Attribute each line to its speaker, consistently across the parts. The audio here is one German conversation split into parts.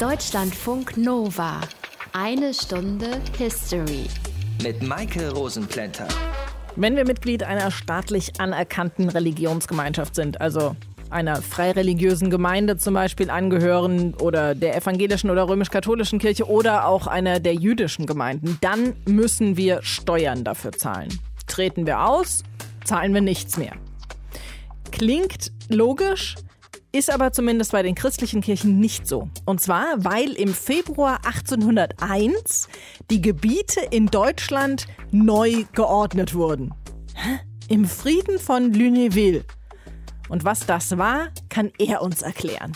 Speaker 1: Deutschlandfunk Nova. Eine Stunde History.
Speaker 2: Mit Maike Rosenplanter.
Speaker 3: Wenn wir Mitglied einer staatlich anerkannten Religionsgemeinschaft sind, also einer freireligiösen Gemeinde zum Beispiel angehören oder der evangelischen oder römisch-katholischen Kirche oder auch einer der jüdischen Gemeinden, dann müssen wir Steuern dafür zahlen. Treten wir aus, zahlen wir nichts mehr. Klingt logisch, ist aber zumindest bei den christlichen Kirchen nicht so. Und zwar, weil im Februar 1801 die Gebiete in Deutschland neu geordnet wurden. Hä? Im Frieden von Lunéville. Und was das war, kann er uns erklären.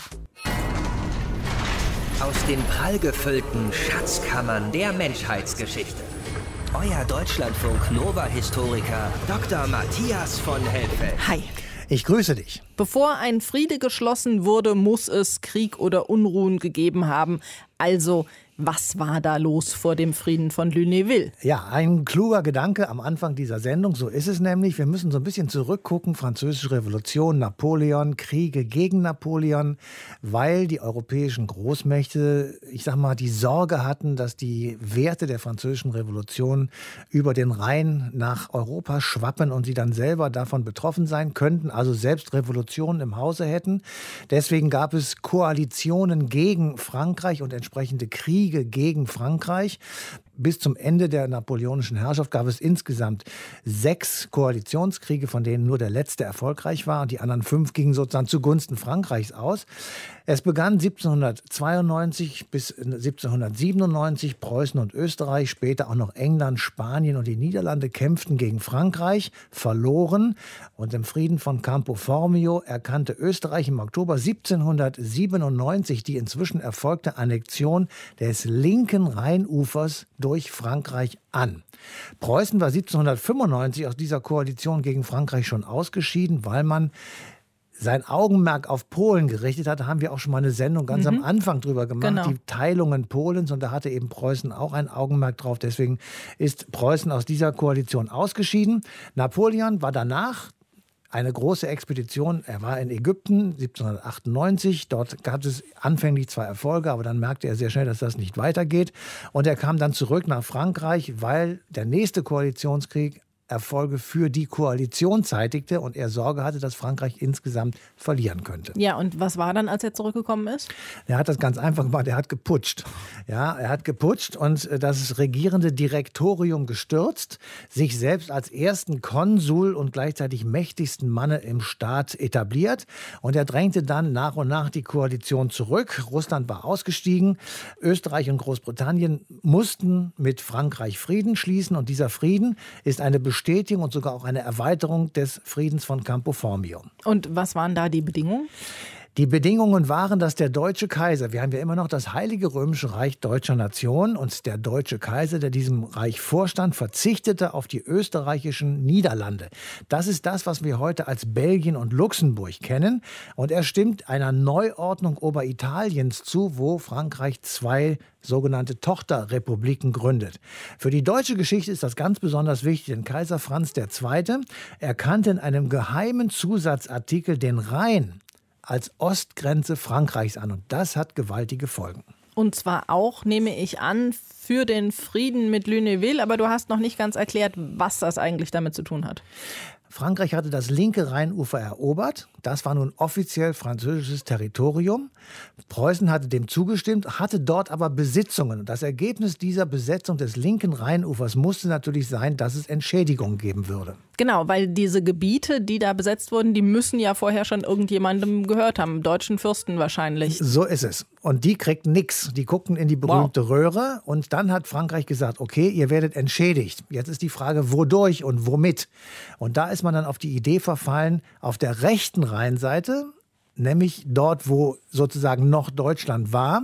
Speaker 2: Aus den prallgefüllten Schatzkammern der Menschheitsgeschichte. Euer Deutschlandfunk Nova-Historiker Dr. Matthias von Helfeld.
Speaker 3: Hi.
Speaker 4: Ich grüße dich.
Speaker 3: Bevor ein Friede geschlossen wurde, muss es Krieg oder Unruhen gegeben haben. Also was war da los vor dem Frieden von Lunéville?
Speaker 4: Ja, ein kluger Gedanke am Anfang dieser Sendung. So ist es nämlich. Wir müssen so ein bisschen zurückgucken. Französische Revolution, Napoleon, Kriege gegen Napoleon, weil die europäischen Großmächte, ich sag mal, die Sorge hatten, dass die Werte der französischen Revolution über den Rhein nach Europa schwappen und sie dann selber davon betroffen sein könnten, also selbst Revolutionen im Hause hätten. Deswegen gab es Koalitionen gegen Frankreich und entsprechende Kriege Kriege gegen Frankreich. Bis zum Ende der napoleonischen Herrschaft gab es insgesamt sechs Koalitionskriege, von denen nur der letzte erfolgreich war und die anderen fünf gingen sozusagen zugunsten Frankreichs aus. Es begann 1792 bis 1797. Preußen und Österreich, später auch noch England, Spanien und die Niederlande kämpften gegen Frankreich, verloren. Und im Frieden von Campo Formio erkannte Österreich im Oktober 1797 die inzwischen erfolgte Annexion des linken Rheinufers durch Frankreich an. Preußen war 1795 aus dieser Koalition gegen Frankreich schon ausgeschieden, weil man sein Augenmerk auf Polen gerichtet hat, da haben wir auch schon mal eine Sendung ganz mhm. am Anfang drüber gemacht, genau. die Teilungen Polens und da hatte eben Preußen auch ein Augenmerk drauf. Deswegen ist Preußen aus dieser Koalition ausgeschieden. Napoleon war danach eine große Expedition. Er war in Ägypten 1798. Dort gab es anfänglich zwei Erfolge, aber dann merkte er sehr schnell, dass das nicht weitergeht. Und er kam dann zurück nach Frankreich, weil der nächste Koalitionskrieg Erfolge für die Koalition zeitigte und er Sorge hatte, dass Frankreich insgesamt verlieren könnte.
Speaker 3: Ja, und was war dann, als er zurückgekommen ist?
Speaker 4: Er hat das ganz einfach gemacht, er hat geputscht. Ja, er hat geputscht und äh, das regierende Direktorium gestürzt, sich selbst als ersten Konsul und gleichzeitig mächtigsten Manne im Staat etabliert und er drängte dann nach und nach die Koalition zurück. Russland war ausgestiegen, Österreich und Großbritannien mussten mit Frankreich Frieden schließen und dieser Frieden ist eine Bestätigung und sogar auch eine Erweiterung des Friedens von Campo Formio.
Speaker 3: Und was waren da die Bedingungen?
Speaker 4: Die Bedingungen waren, dass der deutsche Kaiser, wir haben ja immer noch das Heilige Römische Reich deutscher Nation und der deutsche Kaiser, der diesem Reich vorstand, verzichtete auf die österreichischen Niederlande. Das ist das, was wir heute als Belgien und Luxemburg kennen. Und er stimmt einer Neuordnung Oberitaliens zu, wo Frankreich zwei sogenannte Tochterrepubliken gründet. Für die deutsche Geschichte ist das ganz besonders wichtig, denn Kaiser Franz II. erkannte in einem geheimen Zusatzartikel den Rhein als Ostgrenze Frankreichs an. Und das hat gewaltige Folgen.
Speaker 3: Und zwar auch, nehme ich an, für den Frieden mit Lunéville. Aber du hast noch nicht ganz erklärt, was das eigentlich damit zu tun hat.
Speaker 4: Frankreich hatte das linke Rheinufer erobert. Das war nun offiziell französisches Territorium. Preußen hatte dem zugestimmt, hatte dort aber Besitzungen. Das Ergebnis dieser Besetzung des linken Rheinufers musste natürlich sein, dass es Entschädigungen geben würde.
Speaker 3: Genau, weil diese Gebiete, die da besetzt wurden, die müssen ja vorher schon irgendjemandem gehört haben, deutschen Fürsten wahrscheinlich.
Speaker 4: So ist es. Und die kriegten nichts. Die guckten in die berühmte wow. Röhre und dann hat Frankreich gesagt, okay, ihr werdet entschädigt. Jetzt ist die Frage, wodurch und womit. Und da ist man dann auf die Idee verfallen, auf der rechten Rheinseite nämlich dort, wo sozusagen noch Deutschland war,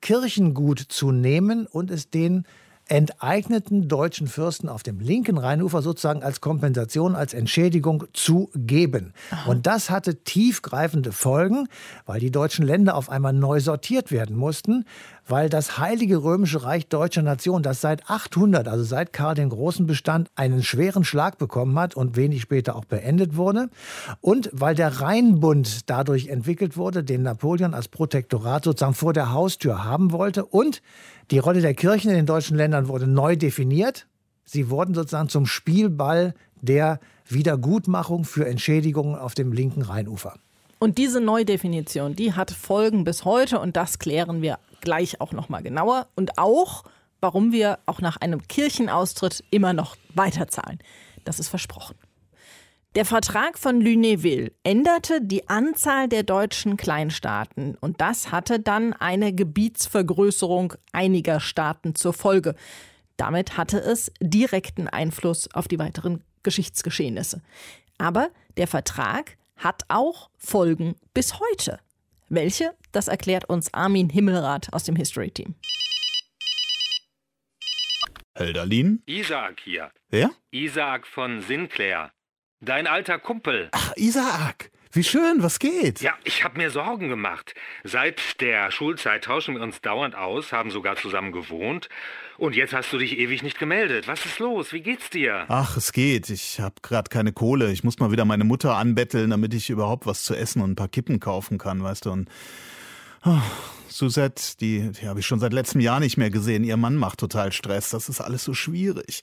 Speaker 4: Kirchengut zu nehmen und es den enteigneten deutschen Fürsten auf dem linken Rheinufer sozusagen als Kompensation, als Entschädigung zu geben. Aha. Und das hatte tiefgreifende Folgen, weil die deutschen Länder auf einmal neu sortiert werden mussten, weil das Heilige Römische Reich Deutscher Nation, das seit 800, also seit Karl den Großen bestand, einen schweren Schlag bekommen hat und wenig später auch beendet wurde. Und weil der Rheinbund dadurch entwickelt wurde, den Napoleon als Protektorat sozusagen vor der Haustür haben wollte. Und die Rolle der Kirchen in den deutschen Ländern wurde neu definiert. Sie wurden sozusagen zum Spielball der Wiedergutmachung für Entschädigungen auf dem linken Rheinufer.
Speaker 3: Und diese Neudefinition, die hat Folgen bis heute und das klären wir gleich auch noch mal genauer und auch warum wir auch nach einem Kirchenaustritt immer noch weiterzahlen. Das ist versprochen. Der Vertrag von Lunéville änderte die Anzahl der deutschen Kleinstaaten und das hatte dann eine Gebietsvergrößerung einiger Staaten zur Folge. Damit hatte es direkten Einfluss auf die weiteren Geschichtsgeschehnisse. Aber der Vertrag hat auch Folgen bis heute. Welche? Das erklärt uns Armin Himmelrath aus dem History Team.
Speaker 5: Hölderlin?
Speaker 6: Isaac hier.
Speaker 5: Wer?
Speaker 6: Isaac von Sinclair. Dein alter Kumpel.
Speaker 5: Ach, Isaac. Wie schön, was geht?
Speaker 6: Ja, ich habe mir Sorgen gemacht. Seit der Schulzeit tauschen wir uns dauernd aus, haben sogar zusammen gewohnt. Und jetzt hast du dich ewig nicht gemeldet. Was ist los? Wie geht's dir?
Speaker 5: Ach, es geht. Ich habe gerade keine Kohle. Ich muss mal wieder meine Mutter anbetteln, damit ich überhaupt was zu essen und ein paar Kippen kaufen kann, weißt du. Und oh, Suzette, die, die habe ich schon seit letztem Jahr nicht mehr gesehen. Ihr Mann macht total Stress. Das ist alles so schwierig.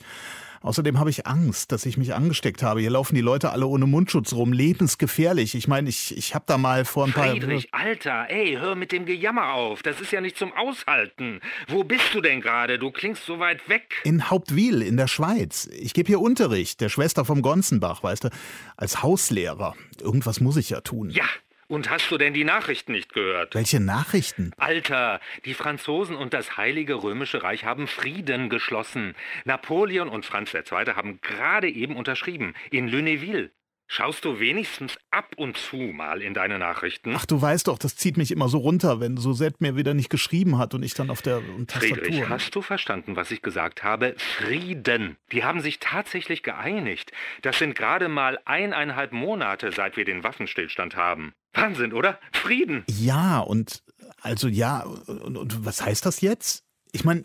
Speaker 5: Außerdem habe ich Angst, dass ich mich angesteckt habe. Hier laufen die Leute alle ohne Mundschutz rum, lebensgefährlich. Ich meine, ich, ich habe da mal vor ein paar...
Speaker 6: Friedrich, Alter, ey, hör mit dem Gejammer auf. Das ist ja nicht zum Aushalten. Wo bist du denn gerade? Du klingst so weit weg.
Speaker 5: In Hauptwil in der Schweiz. Ich gebe hier Unterricht, der Schwester vom Gonzenbach, weißt du, als Hauslehrer. Irgendwas muss ich ja tun.
Speaker 6: Ja, und hast du denn die Nachrichten nicht gehört?
Speaker 5: Welche Nachrichten?
Speaker 6: Alter, die Franzosen und das Heilige Römische Reich haben Frieden geschlossen. Napoleon und Franz II. haben gerade eben unterschrieben in Lunéville. Schaust du wenigstens ab und zu mal in deine Nachrichten?
Speaker 5: Ach, du weißt doch, das zieht mich immer so runter, wenn Suzette mir wieder nicht geschrieben hat und ich dann auf der Tastatur.
Speaker 6: Friedrich, hast du verstanden, was ich gesagt habe? Frieden. Die haben sich tatsächlich geeinigt. Das sind gerade mal eineinhalb Monate, seit wir den Waffenstillstand haben. Wahnsinn, oder? Frieden.
Speaker 5: Ja, und also ja, und, und was heißt das jetzt? Ich meine,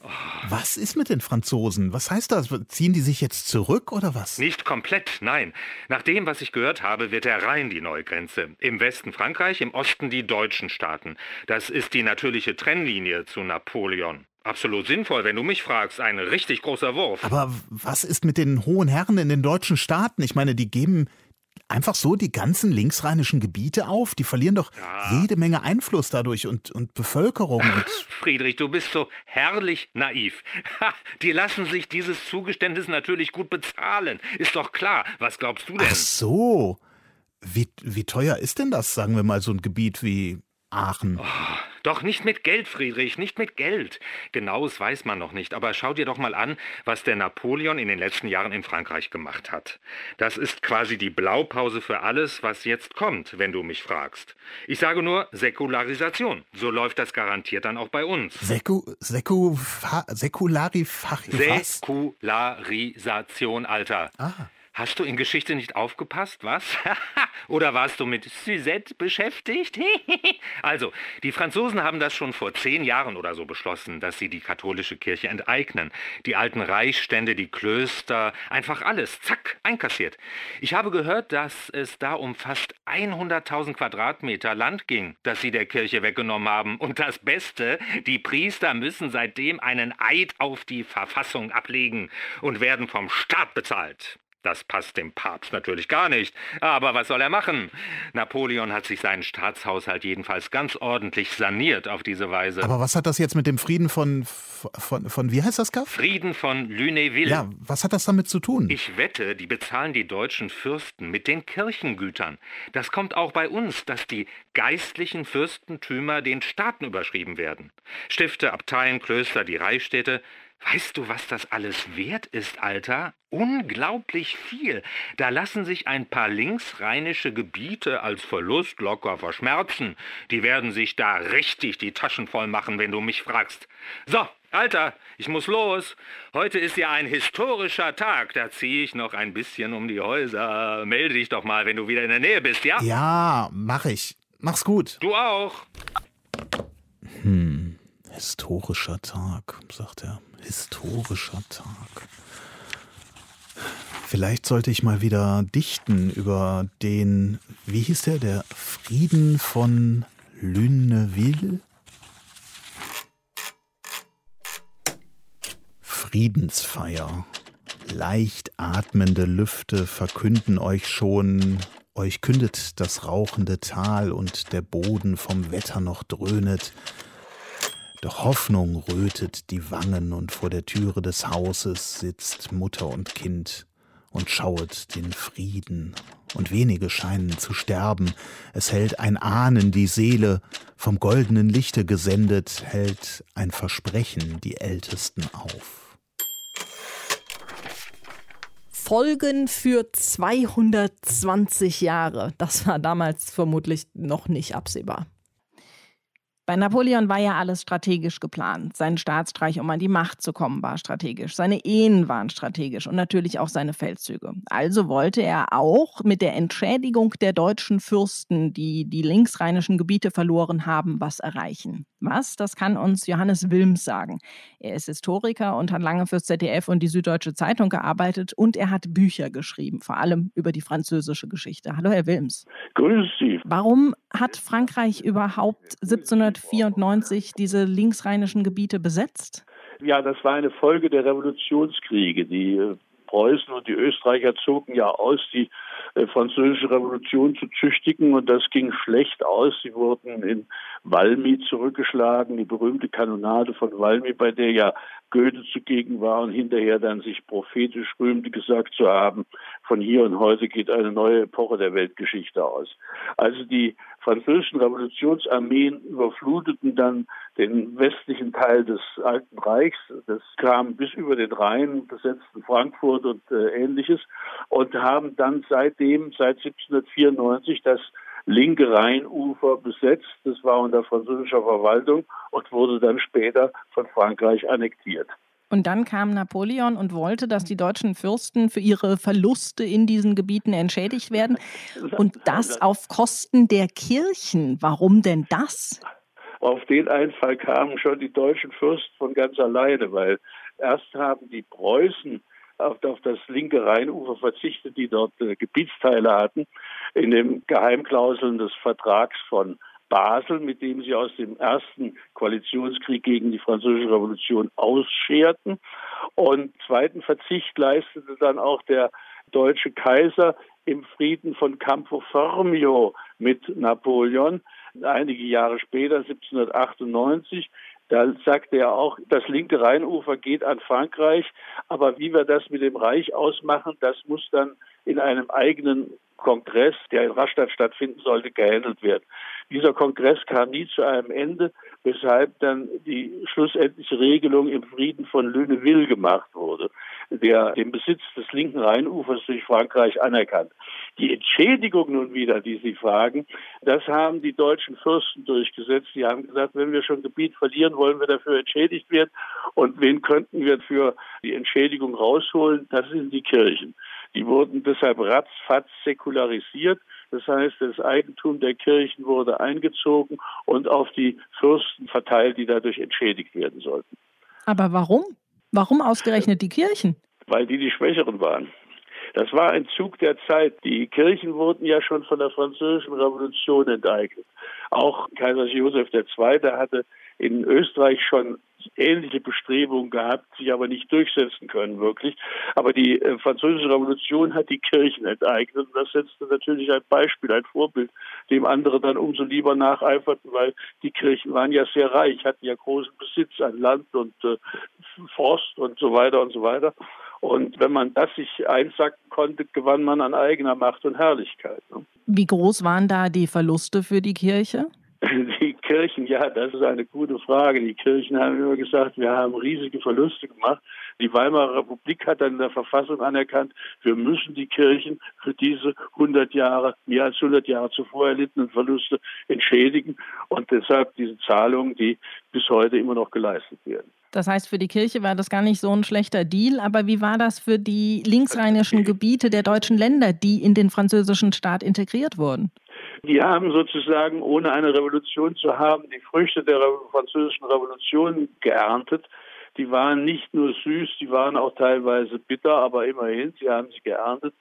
Speaker 5: was ist mit den Franzosen? Was heißt das? Ziehen die sich jetzt zurück oder was?
Speaker 6: Nicht komplett, nein. Nach dem, was ich gehört habe, wird der Rhein die neue Grenze. Im Westen Frankreich, im Osten die deutschen Staaten. Das ist die natürliche Trennlinie zu Napoleon. Absolut sinnvoll, wenn du mich fragst. Ein richtig großer Wurf.
Speaker 5: Aber was ist mit den hohen Herren in den deutschen Staaten? Ich meine, die geben einfach so die ganzen linksrheinischen Gebiete auf? Die verlieren doch ja. jede Menge Einfluss dadurch und, und Bevölkerung. Und
Speaker 6: Friedrich, du bist so herrlich naiv. Ha, die lassen sich dieses Zugeständnis natürlich gut bezahlen. Ist doch klar. Was glaubst du denn?
Speaker 5: Ach so. Wie, wie teuer ist denn das, sagen wir mal, so ein Gebiet wie Aachen?
Speaker 6: Oh. Doch nicht mit Geld, Friedrich, nicht mit Geld. Genaues weiß man noch nicht, aber schau dir doch mal an, was der Napoleon in den letzten Jahren in Frankreich gemacht hat. Das ist quasi die Blaupause für alles, was jetzt kommt, wenn du mich fragst. Ich sage nur Säkularisation. So läuft das garantiert dann auch bei uns.
Speaker 5: Seku, Seku, Säkularifach,
Speaker 6: Säkularisation, Alter. Ah. Hast du in Geschichte nicht aufgepasst, was? Oder warst du mit Suzette beschäftigt? also, die Franzosen haben das schon vor zehn Jahren oder so beschlossen, dass sie die katholische Kirche enteignen. Die alten Reichsstände, die Klöster, einfach alles, zack, einkassiert. Ich habe gehört, dass es da um fast 100.000 Quadratmeter Land ging, das sie der Kirche weggenommen haben. Und das Beste, die Priester müssen seitdem einen Eid auf die Verfassung ablegen und werden vom Staat bezahlt. Das passt dem Papst natürlich gar nicht. Aber was soll er machen? Napoleon hat sich seinen Staatshaushalt jedenfalls ganz ordentlich saniert auf diese Weise.
Speaker 5: Aber was hat das jetzt mit dem Frieden von, von, von wie heißt das, Gaff?
Speaker 6: Frieden von Lunéville.
Speaker 5: Ja, was hat das damit zu tun?
Speaker 6: Ich wette, die bezahlen die deutschen Fürsten mit den Kirchengütern. Das kommt auch bei uns, dass die geistlichen Fürstentümer den Staaten überschrieben werden. Stifte, Abteien, Klöster, die Reichsstädte, Weißt du, was das alles wert ist, Alter? Unglaublich viel. Da lassen sich ein paar linksrheinische Gebiete als Verlust locker verschmerzen. Die werden sich da richtig die Taschen voll machen, wenn du mich fragst. So, Alter, ich muss los. Heute ist ja ein historischer Tag. Da ziehe ich noch ein bisschen um die Häuser. Melde dich doch mal, wenn du wieder in der Nähe bist, ja?
Speaker 5: Ja, mach ich. Mach's gut.
Speaker 6: Du auch.
Speaker 5: Hm. Historischer Tag, sagt er. Historischer Tag. Vielleicht sollte ich mal wieder dichten über den, wie hieß der, der Frieden von Lunéville? Friedensfeier. Leicht atmende Lüfte verkünden euch schon, euch kündet das rauchende Tal und der Boden vom Wetter noch dröhnet. Doch Hoffnung rötet die Wangen und vor der Türe des Hauses sitzt Mutter und Kind und schauet den Frieden. Und wenige scheinen zu sterben. Es hält ein Ahnen die Seele, vom goldenen Lichte gesendet, hält ein Versprechen die Ältesten auf.
Speaker 3: Folgen für 220 Jahre. Das war damals vermutlich noch nicht absehbar. Bei Napoleon war ja alles strategisch geplant. Sein Staatsstreich, um an die Macht zu kommen, war strategisch. Seine Ehen waren strategisch und natürlich auch seine Feldzüge. Also wollte er auch mit der Entschädigung der deutschen Fürsten, die die linksrheinischen Gebiete verloren haben, was erreichen. Was? Das kann uns Johannes Wilms sagen. Er ist Historiker und hat lange fürs ZDF und die Süddeutsche Zeitung gearbeitet und er hat Bücher geschrieben, vor allem über die französische Geschichte. Hallo, Herr Wilms.
Speaker 7: Grüß Sie.
Speaker 3: Warum hat Frankreich überhaupt 1794 diese linksrheinischen Gebiete besetzt?
Speaker 7: Ja, das war eine Folge der Revolutionskriege. Die äh, Preußen und die Österreicher zogen ja aus, die französische Revolution zu züchtigen und das ging schlecht aus. Sie wurden in Valmy zurückgeschlagen, die berühmte Kanonade von Valmy, bei der ja Goethe zugegen war und hinterher dann sich prophetisch rühmte, gesagt zu haben, von hier und heute geht eine neue Epoche der Weltgeschichte aus. Also die französischen Revolutionsarmeen überfluteten dann den westlichen Teil des Alten Reichs. Das kam bis über den Rhein, besetzten Frankfurt und äh, ähnliches und haben dann seitdem, seit 1794, das linke Rheinufer besetzt. Das war unter französischer Verwaltung und wurde dann später von Frankreich annektiert.
Speaker 3: Und dann kam Napoleon und wollte, dass die deutschen Fürsten für ihre Verluste in diesen Gebieten entschädigt werden. Und das auf Kosten der Kirchen. Warum denn das?
Speaker 7: Auf den Einfall kamen schon die deutschen Fürsten von ganz alleine, weil erst haben die Preußen auf, das linke Rheinufer verzichtet, die dort äh, Gebietsteile hatten, in den Geheimklauseln des Vertrags von Basel, mit dem sie aus dem ersten Koalitionskrieg gegen die Französische Revolution ausscherten. Und zweiten Verzicht leistete dann auch der deutsche Kaiser im Frieden von Campo Formio mit Napoleon, einige Jahre später, 1798. Da sagte er auch, das linke Rheinufer geht an Frankreich, aber wie wir das mit dem Reich ausmachen, das muss dann in einem eigenen Kongress, der in Rastatt stattfinden sollte, gehandelt werden. Dieser Kongress kam nie zu einem Ende, weshalb dann die schlussendliche Regelung im Frieden von Lunéville gemacht wurde, der den Besitz des linken Rheinufers durch Frankreich anerkannt. Die Entschädigung nun wieder, die Sie fragen, das haben die deutschen Fürsten durchgesetzt. Die haben gesagt, wenn wir schon Gebiet verlieren, wollen wir dafür entschädigt werden. Und wen könnten wir für die Entschädigung rausholen? Das sind die Kirchen. Die wurden deshalb ratzfatz säkularisiert. Das heißt, das Eigentum der Kirchen wurde eingezogen und auf die Fürsten verteilt, die dadurch entschädigt werden sollten.
Speaker 3: Aber warum? Warum ausgerechnet die Kirchen?
Speaker 7: Weil die die Schwächeren waren. Das war ein Zug der Zeit. Die Kirchen wurden ja schon von der Französischen Revolution enteignet. Auch Kaiser Joseph II. hatte in Österreich schon ähnliche Bestrebungen gehabt, sich aber nicht durchsetzen können wirklich. Aber die äh, französische Revolution hat die Kirchen enteignet und das setzte natürlich ein Beispiel, ein Vorbild, dem andere dann umso lieber nacheiferten, weil die Kirchen waren ja sehr reich, hatten ja großen Besitz an Land und äh, Forst und so weiter und so weiter. Und wenn man das sich einsacken konnte, gewann man an eigener Macht und Herrlichkeit. Ne?
Speaker 3: Wie groß waren da die Verluste für die Kirche?
Speaker 7: Die Kirchen, ja, das ist eine gute Frage. Die Kirchen haben immer gesagt, wir haben riesige Verluste gemacht. Die Weimarer Republik hat dann in der Verfassung anerkannt, wir müssen die Kirchen für diese 100 Jahre, mehr als 100 Jahre zuvor erlittenen Verluste entschädigen und deshalb diese Zahlungen, die bis heute immer noch geleistet werden.
Speaker 3: Das heißt, für die Kirche war das gar nicht so ein schlechter Deal. Aber wie war das für die linksrheinischen Gebiete der deutschen Länder, die in den französischen Staat integriert wurden?
Speaker 7: Die haben sozusagen, ohne eine Revolution zu haben, die Früchte der französischen Revolution geerntet. Die waren nicht nur süß, die waren auch teilweise bitter, aber immerhin, sie haben sie geerntet.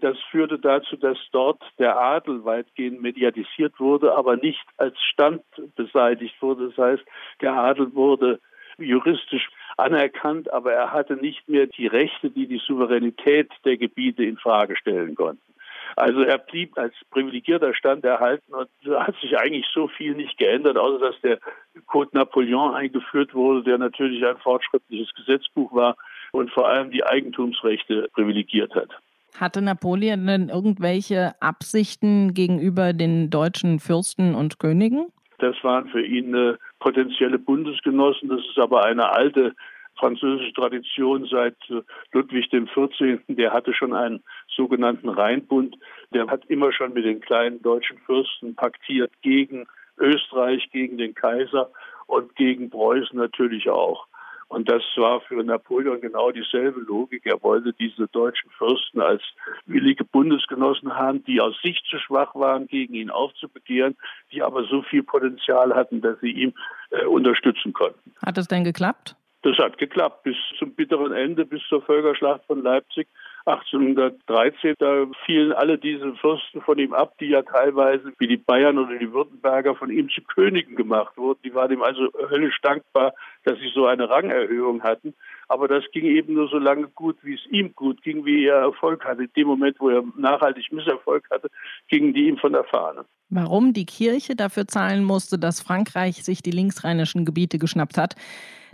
Speaker 7: Das führte dazu, dass dort der Adel weitgehend mediatisiert wurde, aber nicht als Stand beseitigt wurde. Das heißt, der Adel wurde juristisch anerkannt, aber er hatte nicht mehr die Rechte, die die Souveränität der Gebiete in Frage stellen konnten. Also er blieb als privilegierter Stand erhalten und hat sich eigentlich so viel nicht geändert, außer dass der Code Napoleon eingeführt wurde, der natürlich ein fortschrittliches Gesetzbuch war und vor allem die Eigentumsrechte privilegiert hat.
Speaker 3: Hatte Napoleon denn irgendwelche Absichten gegenüber den deutschen Fürsten und Königen?
Speaker 7: Das waren für ihn äh, potenzielle Bundesgenossen. Das ist aber eine alte französische Tradition seit äh, Ludwig XIV. Der hatte schon einen sogenannten Rheinbund. Der hat immer schon mit den kleinen deutschen Fürsten paktiert gegen Österreich, gegen den Kaiser und gegen Preußen natürlich auch. Und das war für Napoleon genau dieselbe Logik. Er wollte diese deutschen Fürsten als willige Bundesgenossen haben, die aus sich zu schwach waren, gegen ihn aufzubegehren, die aber so viel Potenzial hatten, dass sie ihm äh, unterstützen konnten.
Speaker 3: Hat es denn geklappt?
Speaker 7: Das hat geklappt bis zum bitteren Ende, bis zur Völkerschlacht von Leipzig 1813. Da fielen alle diese Fürsten von ihm ab, die ja teilweise wie die Bayern oder die Württemberger von ihm zu Königen gemacht wurden. Die waren ihm also höllisch dankbar, dass sie so eine Rangerhöhung hatten. Aber das ging eben nur so lange gut, wie es ihm gut ging, wie er Erfolg hatte. In dem Moment, wo er nachhaltig Misserfolg hatte, gingen die ihm von der Fahne.
Speaker 3: Warum die Kirche dafür zahlen musste, dass Frankreich sich die linksrheinischen Gebiete geschnappt hat,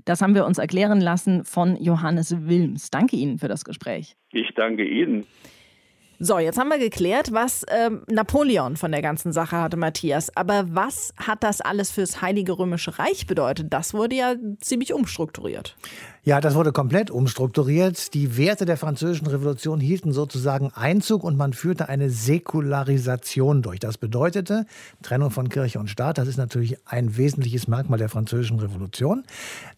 Speaker 3: das haben wir uns erklären lassen von Johannes Wilms. Danke Ihnen für das Gespräch.
Speaker 7: Ich danke Ihnen.
Speaker 3: So, jetzt haben wir geklärt, was ähm, Napoleon von der ganzen Sache hatte, Matthias. Aber was hat das alles fürs Heilige Römische Reich bedeutet? Das wurde ja ziemlich umstrukturiert.
Speaker 4: Ja, das wurde komplett umstrukturiert. Die Werte der Französischen Revolution hielten sozusagen Einzug und man führte eine Säkularisation durch. Das bedeutete Trennung von Kirche und Staat. Das ist natürlich ein wesentliches Merkmal der Französischen Revolution.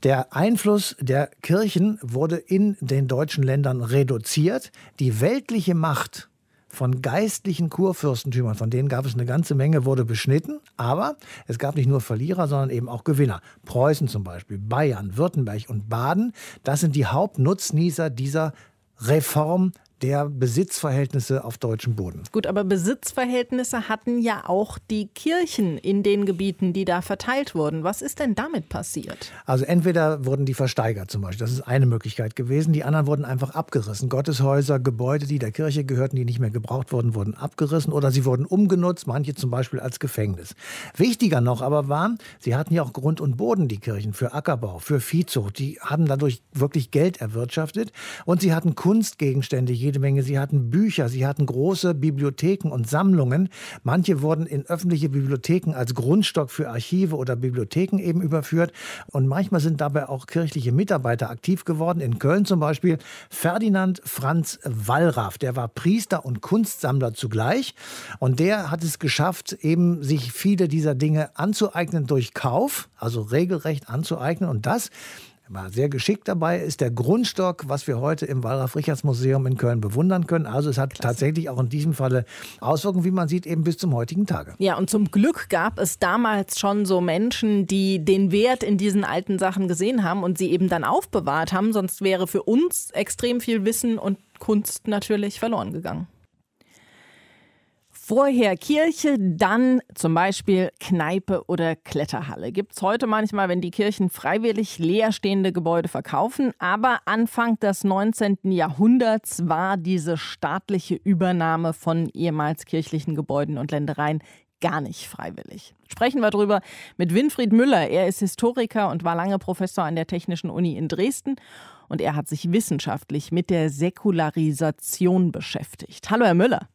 Speaker 4: Der Einfluss der Kirchen wurde in den deutschen Ländern reduziert. Die weltliche Macht von geistlichen Kurfürstentümern, von denen gab es eine ganze Menge, wurde beschnitten. Aber es gab nicht nur Verlierer, sondern eben auch Gewinner. Preußen zum Beispiel, Bayern, Württemberg und Baden, das sind die Hauptnutznießer dieser Reform der Besitzverhältnisse auf deutschem Boden.
Speaker 3: Gut, aber Besitzverhältnisse hatten ja auch die Kirchen in den Gebieten, die da verteilt wurden. Was ist denn damit passiert?
Speaker 4: Also entweder wurden die versteigert zum Beispiel, das ist eine Möglichkeit gewesen. Die anderen wurden einfach abgerissen. Gotteshäuser, Gebäude, die der Kirche gehörten, die nicht mehr gebraucht wurden, wurden abgerissen oder sie wurden umgenutzt, manche zum Beispiel als Gefängnis. Wichtiger noch aber war, sie hatten ja auch Grund und Boden, die Kirchen, für Ackerbau, für Viehzucht. Die haben dadurch wirklich Geld erwirtschaftet und sie hatten Kunstgegenstände, jede Menge. Sie hatten Bücher, sie hatten große Bibliotheken und Sammlungen. Manche wurden in öffentliche Bibliotheken als Grundstock für Archive oder Bibliotheken eben überführt. Und manchmal sind dabei auch kirchliche Mitarbeiter aktiv geworden. In Köln zum Beispiel Ferdinand Franz Wallraff. Der war Priester und Kunstsammler zugleich. Und der hat es geschafft, eben sich viele dieser Dinge anzueignen durch Kauf, also regelrecht anzueignen. Und das war sehr geschickt dabei, ist der Grundstock, was wir heute im Wallraf-Richards-Museum in Köln bewundern können. Also es hat Klasse. tatsächlich auch in diesem Falle Auswirkungen, wie man sieht, eben bis zum heutigen Tage.
Speaker 3: Ja, und zum Glück gab es damals schon so Menschen, die den Wert in diesen alten Sachen gesehen haben und sie eben dann aufbewahrt haben. Sonst wäre für uns extrem viel Wissen und Kunst natürlich verloren gegangen. Vorher Kirche, dann zum Beispiel Kneipe oder Kletterhalle. Gibt es heute manchmal, wenn die Kirchen freiwillig leerstehende Gebäude verkaufen. Aber Anfang des 19. Jahrhunderts war diese staatliche Übernahme von ehemals kirchlichen Gebäuden und Ländereien gar nicht freiwillig. Sprechen wir darüber mit Winfried Müller. Er ist Historiker und war lange Professor an der Technischen Uni in Dresden. Und er hat sich wissenschaftlich mit der Säkularisation beschäftigt. Hallo, Herr Müller.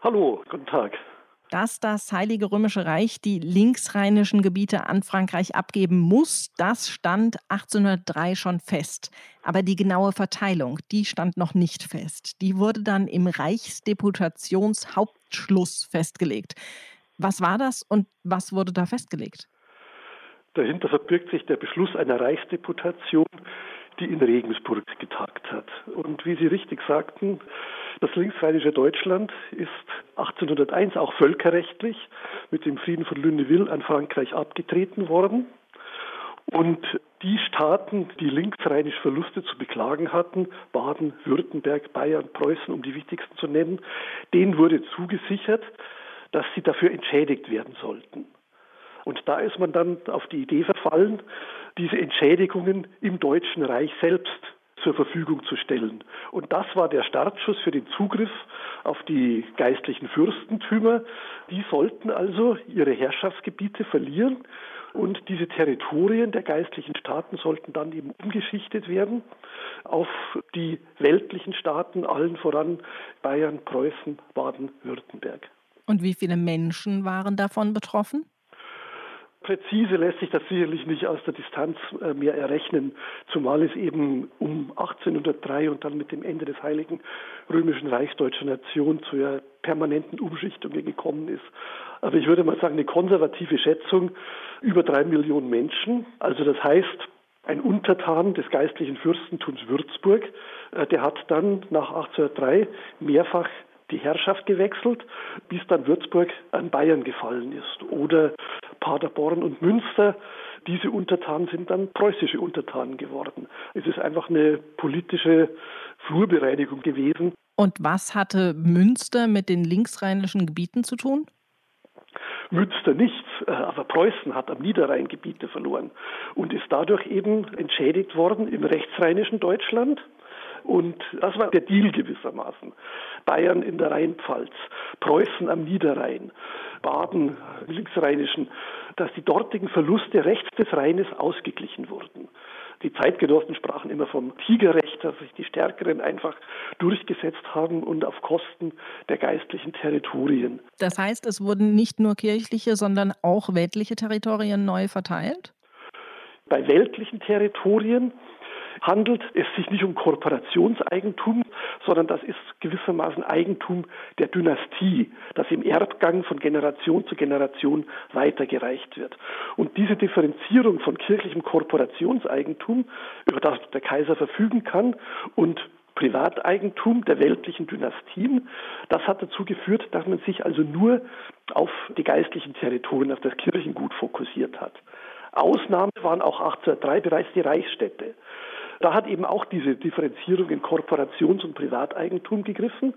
Speaker 8: Hallo, guten Tag.
Speaker 3: Dass das Heilige Römische Reich die linksrheinischen Gebiete an Frankreich abgeben muss, das stand 1803 schon fest. Aber die genaue Verteilung, die stand noch nicht fest. Die wurde dann im Reichsdeputationshauptschluss festgelegt. Was war das und was wurde da festgelegt?
Speaker 8: Dahinter verbirgt sich der Beschluss einer Reichsdeputation, die in Regensburg getagt hat. Und wie Sie richtig sagten, Das linksrheinische Deutschland ist 1801 auch völkerrechtlich mit dem Frieden von Lunéville an Frankreich abgetreten worden. Und die Staaten, die linksrheinisch Verluste zu beklagen hatten, Baden, Württemberg, Bayern, Preußen, um die wichtigsten zu nennen, denen wurde zugesichert, dass sie dafür entschädigt werden sollten. Und da ist man dann auf die Idee verfallen, diese Entschädigungen im Deutschen Reich selbst zur Verfügung zu stellen. Und das war der Startschuss für den Zugriff auf die geistlichen Fürstentümer. Die sollten also ihre Herrschaftsgebiete verlieren und diese Territorien der geistlichen Staaten sollten dann eben umgeschichtet werden auf die weltlichen Staaten, allen voran Bayern, Preußen, Baden-Württemberg.
Speaker 3: Und wie viele Menschen waren davon betroffen?
Speaker 8: Präzise lässt sich das sicherlich nicht aus der Distanz äh, mehr errechnen, zumal es eben um 1803 und dann mit dem Ende des Heiligen Römischen Reichs deutscher Nation zu einer permanenten Umschichtung gekommen ist. Aber ich würde mal sagen, eine konservative Schätzung über drei Millionen Menschen. Also das heißt, ein Untertan des geistlichen Fürstentums Würzburg, äh, der hat dann nach 1803 mehrfach die Herrschaft gewechselt, bis dann Würzburg an Bayern gefallen ist. Oder Paderborn und Münster, diese Untertanen sind dann preußische Untertanen geworden. Es ist einfach eine politische Flurbereinigung gewesen.
Speaker 3: Und was hatte Münster mit den linksrheinischen Gebieten zu tun?
Speaker 8: Münster nichts, äh, aber Preußen hat am Niederrhein Gebiete verloren und ist dadurch eben entschädigt worden im rechtsrheinischen Deutschland und das war der Deal gewissermaßen. Bayern in der Rheinpfalz, Preußen am Niederrhein, Baden, linksrheinischen, dass die dortigen Verluste rechts des Rheines ausgeglichen wurden. Die Zeitgenossen sprachen immer vom Tigerrecht, dass sich die Stärkeren einfach durchgesetzt haben und auf Kosten der geistlichen Territorien.
Speaker 3: Das heißt, es wurden nicht nur kirchliche, sondern auch weltliche Territorien neu verteilt?
Speaker 8: Bei weltlichen Territorien handelt es sich nicht um Kooperationseigentum, sondern das ist gewissermaßen Eigentum der Dynastie, das im Erbgang von Generation zu Generation weitergereicht wird. Und diese Differenzierung von kirchlichem Kooperationseigentum, über das der Kaiser verfügen kann, und Privateigentum der weltlichen Dynastien. Das hat dazu geführt, dass man sich also nur auf die geistlichen Territorien, auf das Kirchengut fokussiert hat. Ausnahme waren auch 1803 bereits die Reichsstädte. Da hat eben auch diese Differenzierung in Korporations- und Privateigentum gegriffen.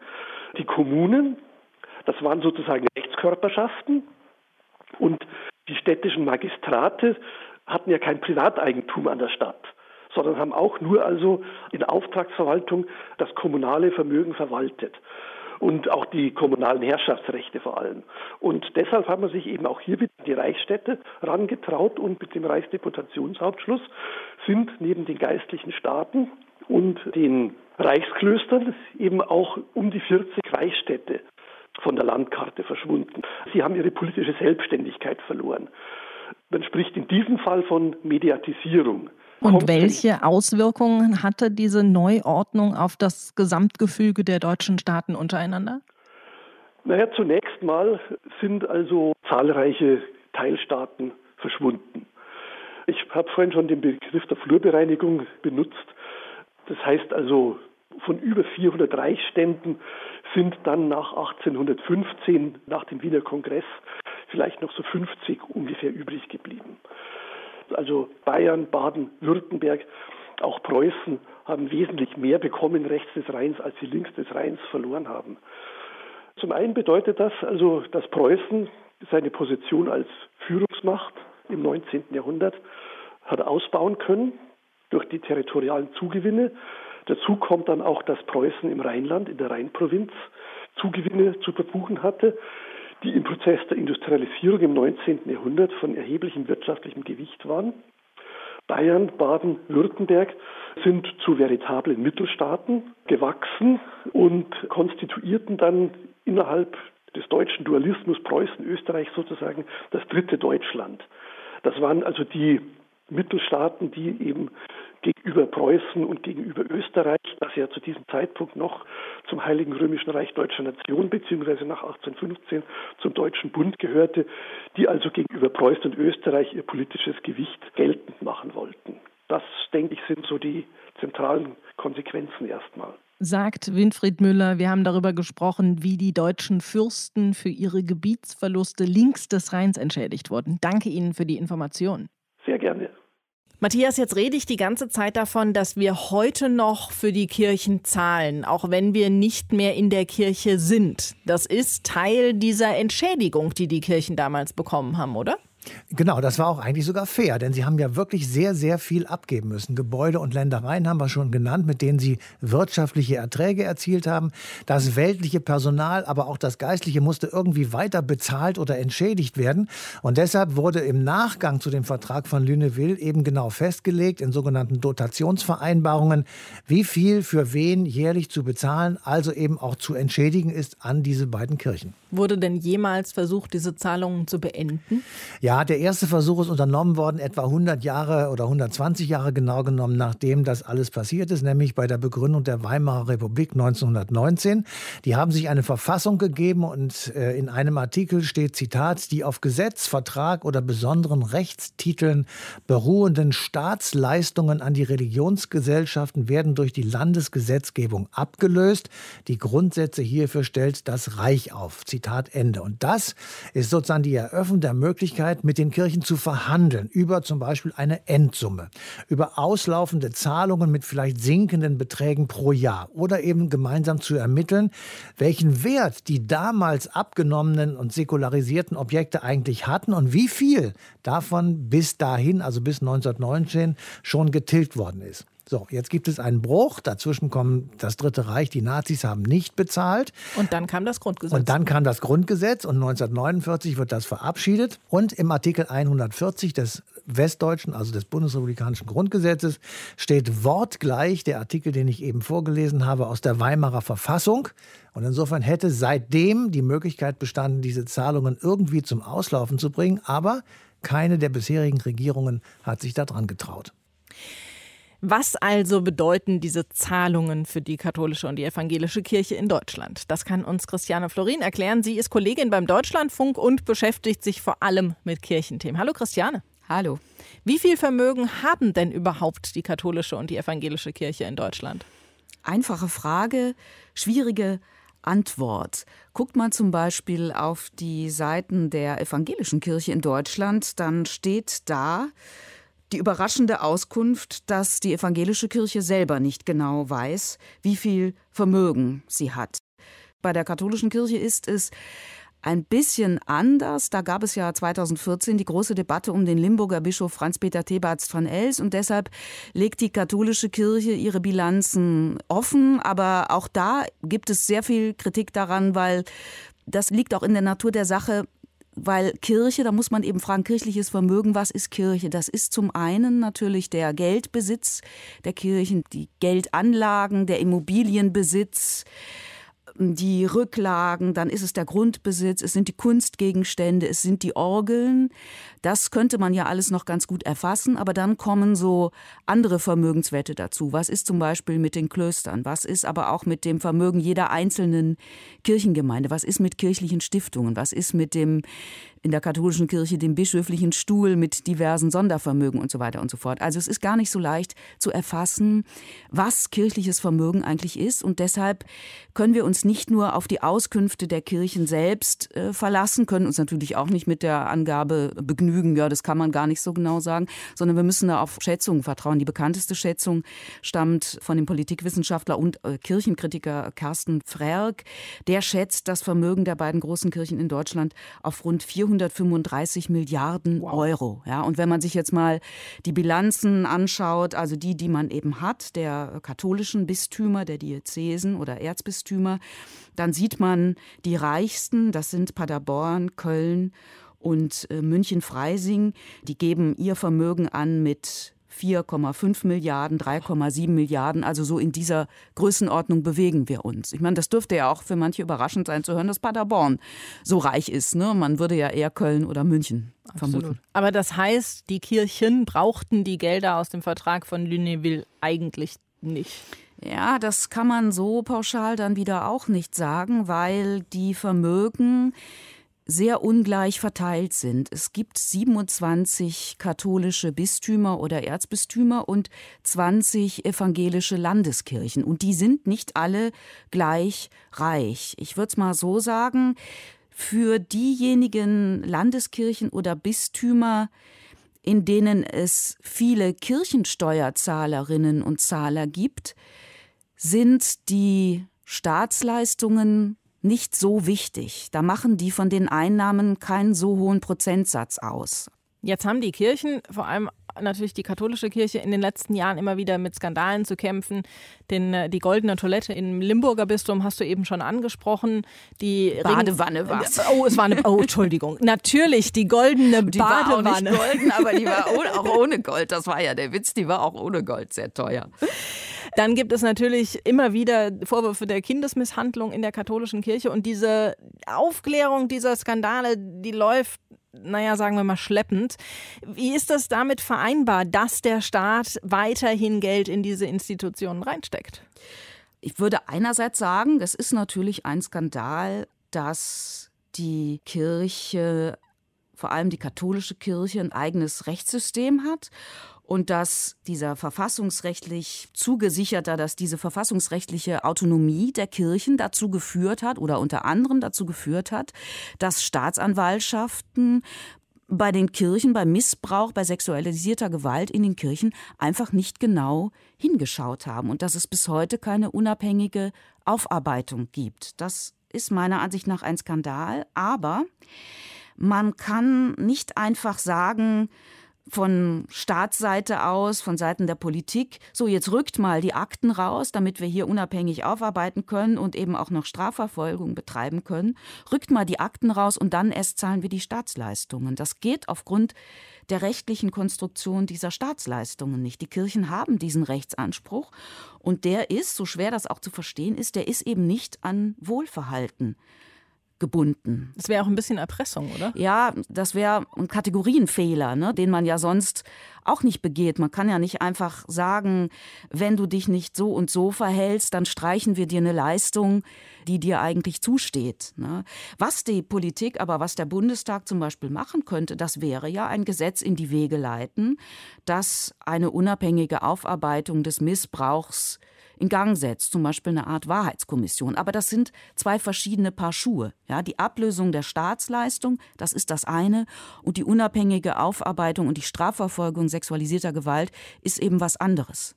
Speaker 8: Die Kommunen, das waren sozusagen Rechtskörperschaften und die städtischen Magistrate hatten ja kein Privateigentum an der Stadt, sondern haben auch nur also in Auftragsverwaltung das kommunale Vermögen verwaltet und auch die kommunalen Herrschaftsrechte vor allem. Und deshalb haben wir sich eben auch hier wieder die Reichsstädte rangetraut und mit dem Reichsdeputationshauptschluss sind neben den geistlichen Staaten und den Reichsklöstern eben auch um die 40 Reichsstädte von der Landkarte verschwunden. Sie haben ihre politische Selbstständigkeit verloren. Man spricht in diesem Fall von Mediatisierung.
Speaker 3: Und welche Auswirkungen hatte diese Neuordnung auf das Gesamtgefüge der deutschen Staaten untereinander?
Speaker 8: Naja, zunächst mal sind also zahlreiche Teilstaaten verschwunden. Ich habe vorhin schon den Begriff der Flurbereinigung benutzt. Das heißt also, von über 400 Reichsständen sind dann nach 1815, nach dem Wiener Kongress, vielleicht noch so 50 ungefähr übrig geblieben also Bayern, Baden, Württemberg, auch Preußen haben wesentlich mehr bekommen rechts des Rheins, als sie links des Rheins verloren haben. Zum einen bedeutet das also, dass Preußen seine Position als Führungsmacht im 19. Jahrhundert hat ausbauen können durch die territorialen Zugewinne. Dazu kommt dann auch, dass Preußen im Rheinland, in der Rheinprovinz, Zugewinne zu verbuchen hatte, die im Prozess der Industrialisierung im 19. Jahrhundert von erheblichem wirtschaftlichem Gewicht waren. Bayern, Baden, Württemberg sind zu veritablen Mittelstaaten gewachsen und konstituierten dann innerhalb des deutschen Dualismus Preußen, Österreich sozusagen das dritte Deutschland. Das waren also die Mittelstaaten, die eben gegenüber Preußen und gegenüber Österreich, das ja zu diesem Zeitpunkt noch zum Heiligen Römischen Reich Deutscher Nation beziehungsweise nach 1815 zum Deutschen Bund gehörte, die also gegenüber Preußen und Österreich ihr politisches Gewicht geltend machen wollten. Das, denke ich, sind so die zentralen Konsequenzen erstmal.
Speaker 3: sagt Winfried Müller. Wir haben darüber gesprochen, wie die deutschen Fürsten für ihre Gebietsverluste links des Rheins entschädigt wurden. Danke Ihnen für die Information.
Speaker 8: Sehr gerne.
Speaker 3: Matthias, jetzt rede ich die ganze Zeit davon, dass wir heute noch für die Kirchen zahlen, auch wenn wir nicht mehr in der Kirche sind. Das ist Teil dieser Entschädigung, die die Kirchen damals bekommen haben, oder?
Speaker 4: Genau, das war auch eigentlich sogar fair, denn sie haben ja wirklich sehr, sehr viel abgeben müssen. Gebäude und Ländereien haben wir schon genannt, mit denen sie wirtschaftliche Erträge erzielt haben. Das weltliche Personal, aber auch das Geistliche musste irgendwie weiter bezahlt oder entschädigt werden. Und deshalb wurde im Nachgang zu dem Vertrag von Lüneville eben genau festgelegt, in sogenannten Dotationsvereinbarungen, wie viel für wen jährlich zu bezahlen, also eben auch zu entschädigen ist an diese beiden Kirchen.
Speaker 3: Wurde denn jemals versucht, diese Zahlungen zu beenden?
Speaker 4: Ja, der erste Versuch ist unternommen worden, etwa 100 Jahre oder 120 Jahre genau genommen, nachdem das alles passiert ist, nämlich bei der Begründung der Weimarer Republik 1919. Die haben sich eine Verfassung gegeben und äh, in einem Artikel steht Zitat, die auf Gesetz, Vertrag oder besonderen Rechtstiteln beruhenden Staatsleistungen an die Religionsgesellschaften werden durch die Landesgesetzgebung abgelöst. Die Grundsätze hierfür stellt das Reich auf. Zitat Ende. Und das ist sozusagen die Eröffnung der Möglichkeit, mit den Kirchen zu verhandeln über zum Beispiel eine Endsumme, über auslaufende Zahlungen mit vielleicht sinkenden Beträgen pro Jahr oder eben gemeinsam zu ermitteln, welchen Wert die damals abgenommenen und säkularisierten Objekte eigentlich hatten und wie viel davon bis dahin, also bis 1919, schon getilgt worden ist. So, jetzt gibt es einen Bruch. Dazwischen kommt das Dritte Reich. Die Nazis haben nicht bezahlt.
Speaker 3: Und dann kam das Grundgesetz.
Speaker 4: Und dann kam das Grundgesetz und 1949 wird das verabschiedet. Und im Artikel 140 des Westdeutschen, also des bundesrepublikanischen Grundgesetzes, steht wortgleich der Artikel, den ich eben vorgelesen habe, aus der Weimarer Verfassung. Und insofern hätte seitdem die Möglichkeit bestanden, diese Zahlungen irgendwie zum Auslaufen zu bringen. Aber keine der bisherigen Regierungen hat sich daran getraut.
Speaker 3: Was also bedeuten diese Zahlungen für die katholische und die evangelische Kirche in Deutschland? Das kann uns Christiane Florin erklären. Sie ist Kollegin beim Deutschlandfunk und beschäftigt sich vor allem mit Kirchenthemen. Hallo Christiane.
Speaker 9: Hallo.
Speaker 3: Wie viel Vermögen haben denn überhaupt die katholische und die evangelische Kirche in Deutschland?
Speaker 9: Einfache Frage, schwierige Antwort. Guckt man zum Beispiel auf die Seiten der evangelischen Kirche in Deutschland, dann steht da, die überraschende Auskunft, dass die evangelische Kirche selber nicht genau weiß, wie viel Vermögen sie hat. Bei der katholischen Kirche ist es ein bisschen anders. Da gab es ja 2014 die große Debatte um den Limburger Bischof Franz-Peter Thebarts von Els und deshalb legt die katholische Kirche ihre Bilanzen offen. Aber auch da gibt es sehr viel Kritik daran, weil das liegt auch in der Natur der Sache weil Kirche, da muss man eben fragen, kirchliches Vermögen, was ist Kirche? Das ist zum einen natürlich der Geldbesitz der Kirchen, die Geldanlagen, der Immobilienbesitz, die Rücklagen, dann ist es der Grundbesitz, es sind die Kunstgegenstände, es sind die Orgeln. Das könnte man ja alles noch ganz gut erfassen, aber dann kommen so andere Vermögenswerte dazu. Was ist zum Beispiel mit den Klöstern? Was ist aber auch mit dem Vermögen jeder einzelnen Kirchengemeinde? Was ist mit kirchlichen Stiftungen? Was ist mit dem in der katholischen Kirche dem bischöflichen Stuhl mit diversen Sondervermögen und so weiter und so fort. Also es ist gar nicht so leicht zu erfassen, was kirchliches Vermögen eigentlich ist. Und deshalb können wir uns nicht nur auf die Auskünfte der Kirchen selbst äh, verlassen, können uns natürlich auch nicht mit der Angabe begnügen, ja, das kann man gar nicht so genau sagen, sondern wir müssen da auf Schätzungen vertrauen. Die bekannteste Schätzung stammt von dem Politikwissenschaftler und äh, Kirchenkritiker Carsten Frerk. Der schätzt das Vermögen der beiden großen Kirchen in Deutschland auf rund 400 435 Milliarden wow. Euro. Ja, und wenn man sich jetzt mal die Bilanzen anschaut, also die, die man eben hat, der katholischen Bistümer, der Diözesen oder Erzbistümer, dann sieht man die reichsten, das sind Paderborn, Köln und äh, München-Freising, die geben ihr Vermögen an mit 4,5 Milliarden, 3,7 Milliarden. Also so in dieser Größenordnung bewegen wir uns. Ich meine, das dürfte ja auch für manche überraschend sein zu hören, dass Paderborn so reich ist. Ne? Man würde ja eher Köln oder München Absolut. vermuten.
Speaker 3: Aber das heißt, die Kirchen brauchten die Gelder aus dem Vertrag von Lunéville eigentlich nicht.
Speaker 9: Ja, das kann man so pauschal dann wieder auch nicht sagen, weil die Vermögen sehr ungleich verteilt sind. Es gibt 27 katholische Bistümer oder Erzbistümer und 20 evangelische Landeskirchen. Und die sind nicht alle gleich reich. Ich würde es mal so sagen, für diejenigen Landeskirchen oder Bistümer, in denen es viele Kirchensteuerzahlerinnen und Zahler gibt, sind die Staatsleistungen nicht so wichtig. Da machen die von den Einnahmen keinen so hohen Prozentsatz aus.
Speaker 3: Jetzt haben die Kirchen, vor allem natürlich die katholische Kirche, in den letzten Jahren immer wieder mit Skandalen zu kämpfen. Den, äh, die goldene Toilette im Limburger Bistum hast du eben schon angesprochen. Die
Speaker 9: Badewanne war es.
Speaker 3: Oh, es war eine, oh, Entschuldigung. Natürlich, die goldene
Speaker 9: die
Speaker 3: Badewanne.
Speaker 9: War auch nicht golden, aber die war auch ohne Gold. Das war ja der Witz, die war auch ohne Gold sehr teuer.
Speaker 3: Dann gibt es natürlich immer wieder Vorwürfe der Kindesmisshandlung in der katholischen Kirche und diese Aufklärung dieser Skandale, die läuft naja, sagen wir mal, schleppend. Wie ist das damit vereinbar, dass der Staat weiterhin Geld in diese Institutionen reinsteckt?
Speaker 9: Ich würde einerseits sagen, das ist natürlich ein Skandal, dass die Kirche, vor allem die katholische Kirche, ein eigenes Rechtssystem hat und dass dieser verfassungsrechtlich zugesicherter, dass diese verfassungsrechtliche Autonomie der Kirchen dazu geführt hat oder unter anderem dazu geführt hat, dass Staatsanwaltschaften bei den Kirchen, bei Missbrauch, bei sexualisierter Gewalt in den Kirchen einfach nicht genau hingeschaut haben und dass es bis heute keine unabhängige Aufarbeitung gibt. Das ist meiner Ansicht nach ein Skandal, aber man kann nicht einfach sagen, von Staatsseite aus, von Seiten der Politik, so jetzt rückt mal die Akten raus, damit wir hier unabhängig aufarbeiten können und eben auch noch Strafverfolgung betreiben können, rückt mal die Akten raus und dann erst zahlen wir die Staatsleistungen. Das geht aufgrund der rechtlichen Konstruktion dieser Staatsleistungen nicht. Die Kirchen haben diesen Rechtsanspruch und der ist, so schwer das auch zu verstehen ist, der ist eben nicht an Wohlverhalten gebunden.
Speaker 3: Das wäre auch ein bisschen Erpressung, oder?
Speaker 9: Ja, das wäre ein Kategorienfehler, ne, den man ja sonst auch nicht begeht. Man kann ja nicht einfach sagen, wenn du dich nicht so und so verhältst, dann streichen wir dir eine Leistung, die dir eigentlich zusteht. Ne. Was die Politik, aber was der Bundestag zum Beispiel machen könnte, das wäre ja ein Gesetz in die Wege leiten, das eine unabhängige Aufarbeitung des Missbrauchs in Gang setzt, zum Beispiel eine Art Wahrheitskommission. Aber das sind zwei verschiedene Paar Schuhe. Ja, die Ablösung der Staatsleistung, das ist das eine, und die unabhängige Aufarbeitung und die Strafverfolgung sexualisierter Gewalt ist eben was anderes.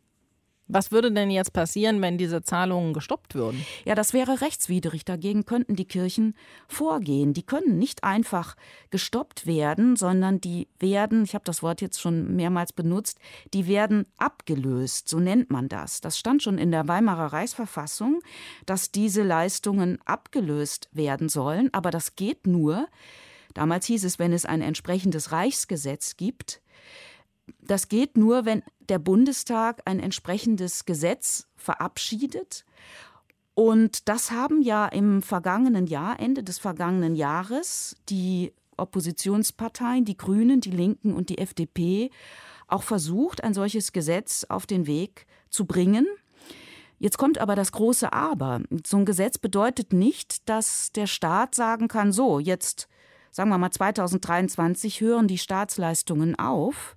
Speaker 3: Was würde denn jetzt passieren, wenn diese Zahlungen gestoppt würden?
Speaker 9: Ja, das wäre rechtswidrig. Dagegen könnten die Kirchen vorgehen. Die können nicht einfach gestoppt werden, sondern die werden, ich habe das Wort jetzt schon mehrmals benutzt, die werden abgelöst. So nennt man das. Das stand schon in der Weimarer Reichsverfassung, dass diese Leistungen abgelöst werden sollen. Aber das geht nur, damals hieß es, wenn es ein entsprechendes Reichsgesetz gibt, das geht nur, wenn der Bundestag ein entsprechendes Gesetz verabschiedet. Und das haben ja im vergangenen Jahr, Ende des vergangenen Jahres, die Oppositionsparteien, die Grünen, die Linken und die FDP auch versucht, ein solches Gesetz auf den Weg zu bringen. Jetzt kommt aber das große Aber. So ein Gesetz bedeutet nicht, dass der Staat sagen kann, so, jetzt sagen wir mal 2023 hören die Staatsleistungen auf,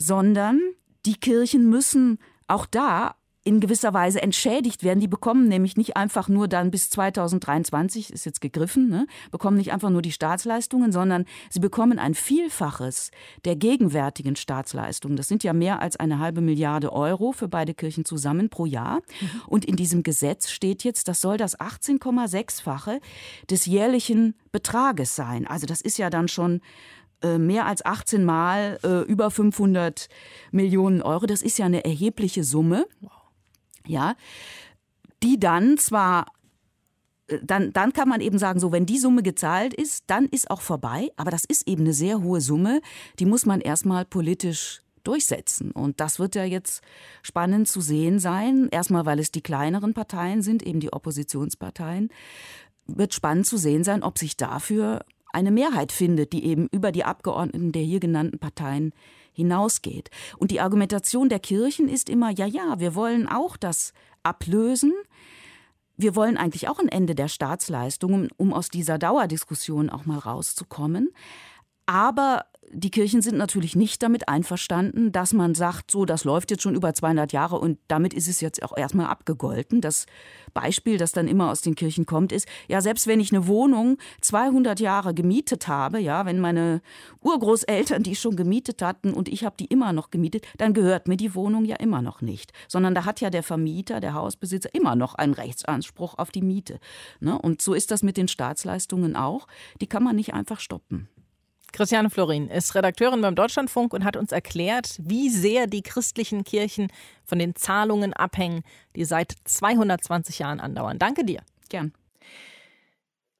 Speaker 9: sondern die Kirchen müssen auch da in gewisser Weise entschädigt werden. Die bekommen nämlich nicht einfach nur dann bis 2023, ist jetzt gegriffen, ne, bekommen nicht einfach nur die Staatsleistungen, sondern sie bekommen ein Vielfaches der gegenwärtigen Staatsleistungen. Das sind ja mehr als eine halbe Milliarde Euro für beide Kirchen zusammen pro Jahr. Mhm. Und in diesem Gesetz steht jetzt, das soll das 18,6-fache des jährlichen Betrages sein. Also das ist ja dann schon mehr als 18 Mal äh, über 500 Millionen Euro. Das ist ja eine erhebliche Summe. Ja, die dann zwar äh, dann, dann kann man eben sagen, so wenn die Summe gezahlt ist, dann ist auch vorbei. Aber das ist eben eine sehr hohe Summe, die muss man erstmal politisch durchsetzen. Und das wird ja jetzt spannend zu sehen sein. Erstmal, weil es die kleineren Parteien sind, eben die Oppositionsparteien. Wird spannend zu sehen sein, ob sich dafür eine Mehrheit findet, die eben über die Abgeordneten der hier genannten Parteien hinausgeht. Und die Argumentation der Kirchen ist immer, ja, ja, wir wollen auch das ablösen. wir wollen eigentlich auch ein Ende der Staatsleistungen, um aus dieser Dauerdiskussion auch mal rauszukommen. Aber die Kirchen sind natürlich nicht damit einverstanden, dass man sagt, so, das läuft jetzt schon über 200 Jahre und damit ist es jetzt auch erstmal abgegolten. Das Beispiel, das dann immer aus den Kirchen kommt, ist, ja, selbst wenn ich eine Wohnung 200 Jahre gemietet habe, ja, wenn meine Urgroßeltern die schon gemietet hatten und ich habe die immer noch gemietet, dann gehört mir die Wohnung ja immer noch nicht, sondern da hat ja der Vermieter, der Hausbesitzer immer noch einen Rechtsanspruch auf die Miete. Ne? Und so ist das mit den Staatsleistungen auch. Die kann man nicht einfach stoppen.
Speaker 3: Christiane Florin ist Redakteurin beim Deutschlandfunk und hat uns erklärt, wie sehr die christlichen Kirchen von den Zahlungen abhängen, die seit 220 Jahren andauern. Danke dir.
Speaker 9: Gern.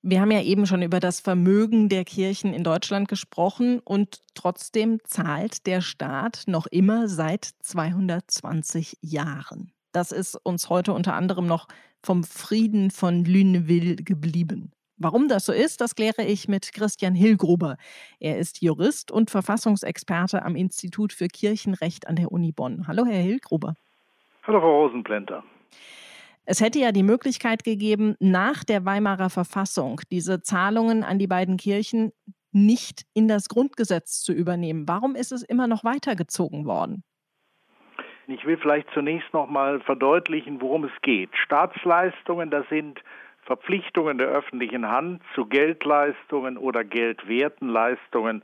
Speaker 3: Wir haben ja eben schon über das Vermögen der Kirchen in Deutschland gesprochen und trotzdem zahlt der Staat noch immer seit 220 Jahren. Das ist uns heute unter anderem noch vom Frieden von Lüneville geblieben. Warum das so ist, das kläre ich mit Christian Hillgruber. Er ist Jurist und Verfassungsexperte am Institut für Kirchenrecht an der Uni Bonn. Hallo, Herr Hillgruber.
Speaker 10: Hallo, Frau Rosenplenter.
Speaker 3: Es hätte ja die Möglichkeit gegeben, nach der Weimarer Verfassung diese Zahlungen an die beiden Kirchen nicht in das Grundgesetz zu übernehmen. Warum ist es immer noch weitergezogen worden?
Speaker 10: Ich will vielleicht zunächst noch mal verdeutlichen, worum es geht. Staatsleistungen, das sind Verpflichtungen der öffentlichen Hand zu Geldleistungen oder geldwerten Leistungen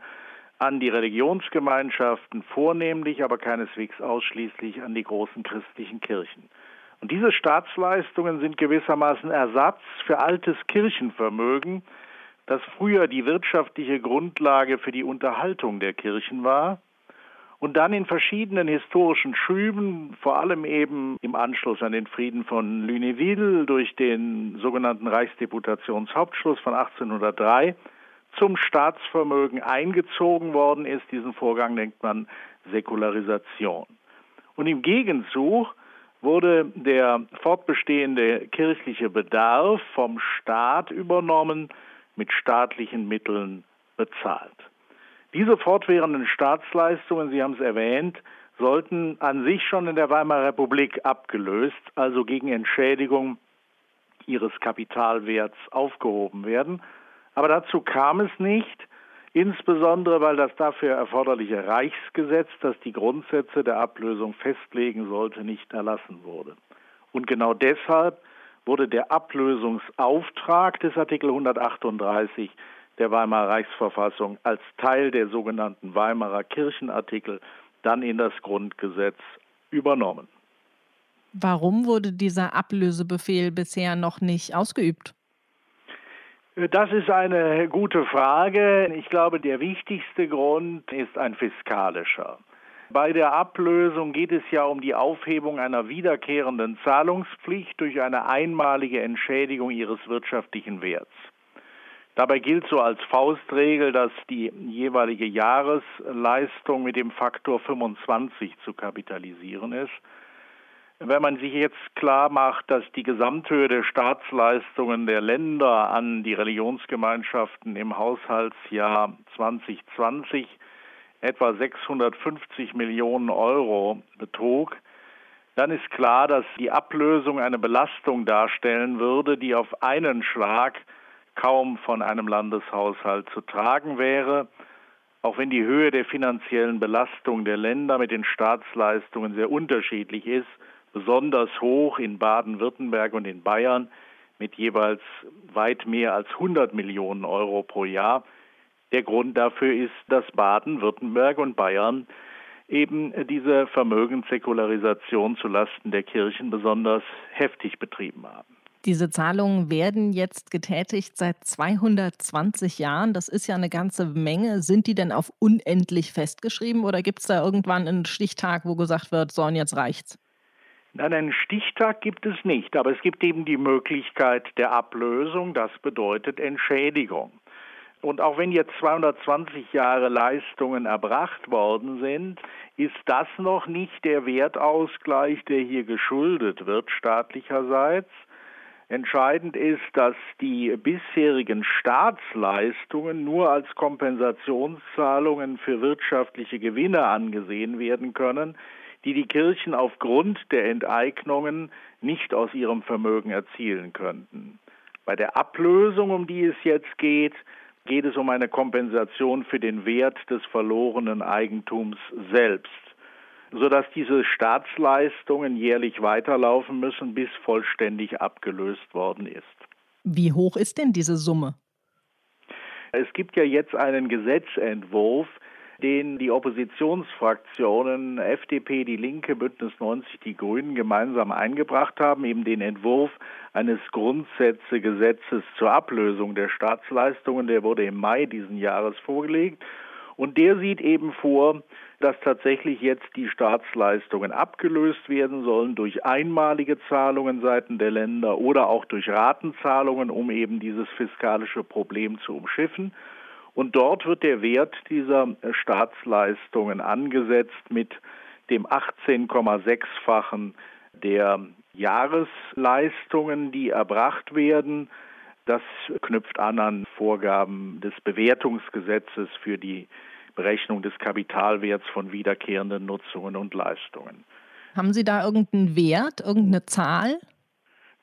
Speaker 10: an die Religionsgemeinschaften, vornehmlich, aber keineswegs ausschließlich an die großen christlichen Kirchen. Und diese Staatsleistungen sind gewissermaßen Ersatz für altes Kirchenvermögen, das früher die wirtschaftliche Grundlage für die Unterhaltung der Kirchen war und dann in verschiedenen historischen Schüben, vor allem eben im Anschluss an den Frieden von Lunéville durch den sogenannten Reichsdeputationshauptschluss von 1803 zum Staatsvermögen eingezogen worden ist. Diesen Vorgang nennt man Säkularisation. Und im Gegenzug wurde der fortbestehende kirchliche Bedarf vom Staat übernommen, mit staatlichen Mitteln bezahlt. Diese fortwährenden Staatsleistungen, Sie haben es erwähnt, sollten an sich schon in der Weimarer Republik abgelöst, also gegen Entschädigung ihres Kapitalwerts aufgehoben werden. Aber dazu kam es nicht, insbesondere weil das dafür erforderliche Reichsgesetz, das die Grundsätze der Ablösung festlegen sollte, nicht erlassen wurde. Und genau deshalb wurde der Ablösungsauftrag des Artikel 138 der Weimarer Reichsverfassung als Teil der sogenannten Weimarer Kirchenartikel dann in das Grundgesetz übernommen.
Speaker 3: Warum wurde dieser Ablösebefehl bisher noch nicht ausgeübt?
Speaker 10: Das ist eine gute Frage. Ich glaube, der wichtigste Grund ist ein fiskalischer. Bei der Ablösung geht es ja um die Aufhebung einer wiederkehrenden Zahlungspflicht durch eine einmalige Entschädigung ihres wirtschaftlichen Werts. Dabei gilt so als Faustregel, dass die jeweilige Jahresleistung mit dem Faktor 25 zu kapitalisieren ist. Wenn man sich jetzt klar macht, dass die Gesamthöhe der Staatsleistungen der Länder an die Religionsgemeinschaften im Haushaltsjahr 2020 etwa 650 Millionen Euro betrug, dann ist klar, dass die Ablösung eine Belastung darstellen würde, die auf einen Schlag kaum von einem Landeshaushalt zu tragen wäre, auch wenn die Höhe der finanziellen Belastung der Länder mit den Staatsleistungen sehr unterschiedlich ist, besonders hoch in Baden-Württemberg und in Bayern mit jeweils weit mehr als 100 Millionen Euro pro Jahr. Der Grund dafür ist, dass Baden-Württemberg und Bayern eben diese Vermögenssäkularisation zulasten der Kirchen besonders heftig betrieben haben.
Speaker 3: Diese Zahlungen werden jetzt getätigt seit 220 Jahren. Das ist ja eine ganze Menge. Sind die denn auf unendlich festgeschrieben oder gibt es da irgendwann einen Stichtag, wo gesagt wird, so und jetzt reicht's?
Speaker 10: Nein, einen Stichtag gibt es nicht, aber es gibt eben die Möglichkeit der Ablösung. Das bedeutet Entschädigung. Und auch wenn jetzt 220 Jahre Leistungen erbracht worden sind, ist das noch nicht der Wertausgleich, der hier geschuldet wird staatlicherseits, Entscheidend ist, dass die bisherigen Staatsleistungen nur als Kompensationszahlungen für wirtschaftliche Gewinne angesehen werden können, die die Kirchen aufgrund der Enteignungen nicht aus ihrem Vermögen erzielen könnten. Bei der Ablösung, um die es jetzt geht, geht es um eine Kompensation für den Wert des verlorenen Eigentums selbst, sodass diese Staatsleistungen jährlich weiterlaufen müssen, bis vollständig abgelöst worden ist.
Speaker 3: Wie hoch ist denn diese Summe?
Speaker 10: Es gibt ja jetzt einen Gesetzentwurf, den die Oppositionsfraktionen FDP, die Linke, Bündnis 90, die Grünen gemeinsam eingebracht haben, eben den Entwurf eines Grundsätzegesetzes zur Ablösung der Staatsleistungen, der wurde im Mai diesen Jahres vorgelegt. Und der sieht eben vor, dass tatsächlich jetzt die Staatsleistungen abgelöst werden sollen durch einmalige Zahlungen seitens der Länder oder auch durch Ratenzahlungen, um eben dieses fiskalische Problem zu umschiffen. Und dort wird der Wert dieser Staatsleistungen angesetzt mit dem 18,6-fachen der Jahresleistungen, die erbracht werden. Das knüpft an an Vorgaben des Bewertungsgesetzes für die Berechnung des Kapitalwerts von wiederkehrenden Nutzungen und Leistungen.
Speaker 3: Haben Sie da irgendeinen Wert, irgendeine Zahl?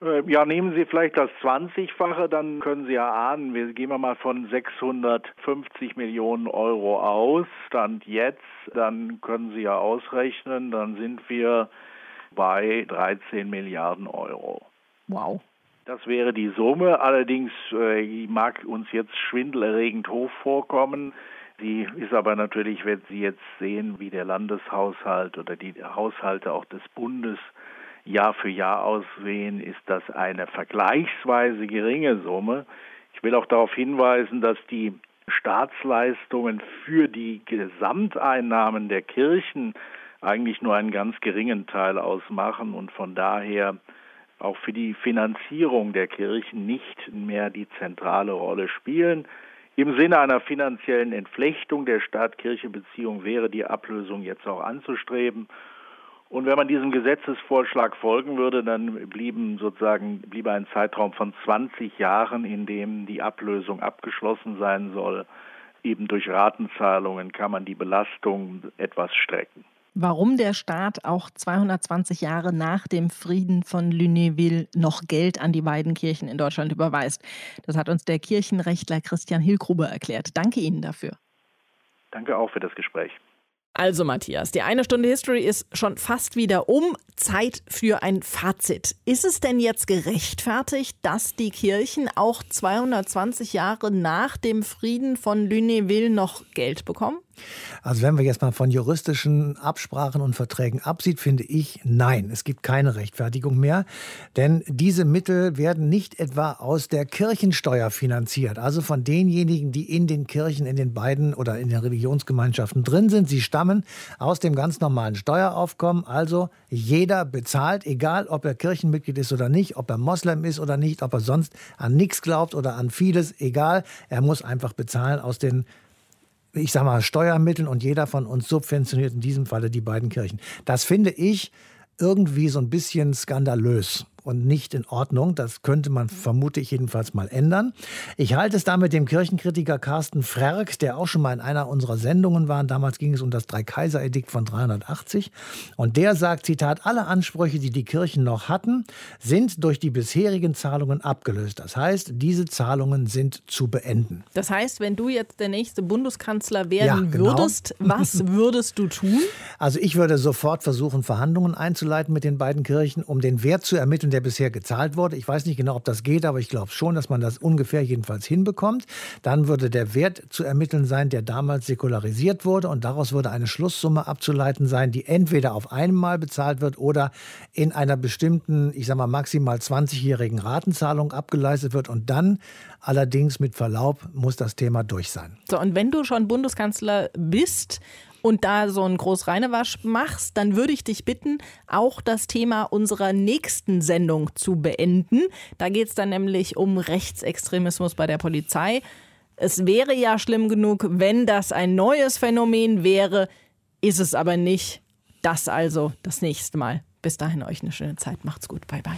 Speaker 10: Äh, ja, nehmen Sie vielleicht das 20-fache, dann können Sie ja ahnen, wir gehen mal von 650 Millionen Euro aus, Stand jetzt, dann können Sie ja ausrechnen, dann sind wir bei 13 Milliarden Euro.
Speaker 3: Wow.
Speaker 10: Das wäre die Summe, allerdings äh, mag uns jetzt schwindelerregend hoch vorkommen. Sie ist aber natürlich, wenn Sie jetzt sehen, wie der Landeshaushalt oder die Haushalte auch des Bundes Jahr für Jahr aussehen, ist das eine vergleichsweise geringe Summe. Ich will auch darauf hinweisen, dass die Staatsleistungen für die Gesamteinnahmen der Kirchen eigentlich nur einen ganz geringen Teil ausmachen und von daher auch für die Finanzierung der Kirchen nicht mehr die zentrale Rolle spielen. Im Sinne einer finanziellen Entflechtung der Staat-Kirche-Beziehung wäre die Ablösung jetzt auch anzustreben. Und wenn man diesem Gesetzesvorschlag folgen würde, dann blieben sozusagen bliebe ein Zeitraum von 20 Jahren, in dem die Ablösung abgeschlossen sein soll. Eben durch Ratenzahlungen kann man die Belastung etwas strecken.
Speaker 3: Warum der Staat auch 220 Jahre nach dem Frieden von Lunéville noch Geld an die beiden Kirchen in Deutschland überweist, das hat uns der Kirchenrechtler Christian Hilgruber erklärt. Danke Ihnen dafür.
Speaker 10: Danke auch für das Gespräch.
Speaker 3: Also Matthias, die eine Stunde History ist schon fast wieder um. Zeit für ein Fazit. Ist es denn jetzt gerechtfertigt, dass die Kirchen auch 220 Jahre nach dem Frieden von Lunéville noch Geld bekommen?
Speaker 4: Also wenn wir jetzt mal von juristischen Absprachen und Verträgen absieht, finde ich, nein, es gibt keine Rechtfertigung mehr. Denn diese Mittel werden nicht etwa aus der Kirchensteuer finanziert, also von denjenigen, die in den Kirchen, in den beiden oder in den Religionsgemeinschaften drin sind. Sie stammen aus dem ganz normalen Steueraufkommen. Also jeder bezahlt, egal ob er Kirchenmitglied ist oder nicht, ob er Moslem ist oder nicht, ob er sonst an nichts glaubt oder an vieles, egal. Er muss einfach bezahlen aus den ich sag mal, Steuermitteln und jeder von uns subventioniert in diesem Falle die beiden Kirchen. Das finde ich irgendwie so ein bisschen skandalös und nicht in Ordnung. Das könnte man, vermute ich jedenfalls, mal ändern. Ich halte es da mit dem Kirchenkritiker Carsten Frerk, der auch schon mal in einer unserer Sendungen war. Damals ging es um das Dreikaiser-Edikt von 380. Und der sagt, Zitat, alle Ansprüche, die die Kirchen noch hatten, sind durch die bisherigen Zahlungen abgelöst. Das heißt, diese Zahlungen sind zu beenden.
Speaker 3: Das heißt, wenn du jetzt der nächste Bundeskanzler werden ja, genau. würdest, was würdest du tun?
Speaker 4: Also ich würde sofort versuchen, Verhandlungen einzuleiten mit den beiden Kirchen, um den Wert zu ermitteln, der bisher gezahlt wurde. Ich weiß nicht genau, ob das geht, aber ich glaube schon, dass man das ungefähr jedenfalls hinbekommt. Dann würde der Wert zu ermitteln sein, der damals säkularisiert wurde und daraus würde eine Schlusssumme abzuleiten sein, die entweder auf einmal bezahlt wird oder in einer bestimmten, ich sage mal maximal 20-jährigen Ratenzahlung abgeleistet wird und dann allerdings mit Verlaub muss das Thema durch sein.
Speaker 3: So, und wenn du schon Bundeskanzler bist und da so einen Großreinewasch machst, dann würde ich dich bitten, auch das Thema unserer nächsten Sendung zu beenden. Da geht es dann nämlich um Rechtsextremismus bei der Polizei. Es wäre ja schlimm genug, wenn das ein neues Phänomen wäre, ist es aber nicht. Das also das nächste Mal. Bis dahin euch eine schöne Zeit. Macht's gut. Bye bye.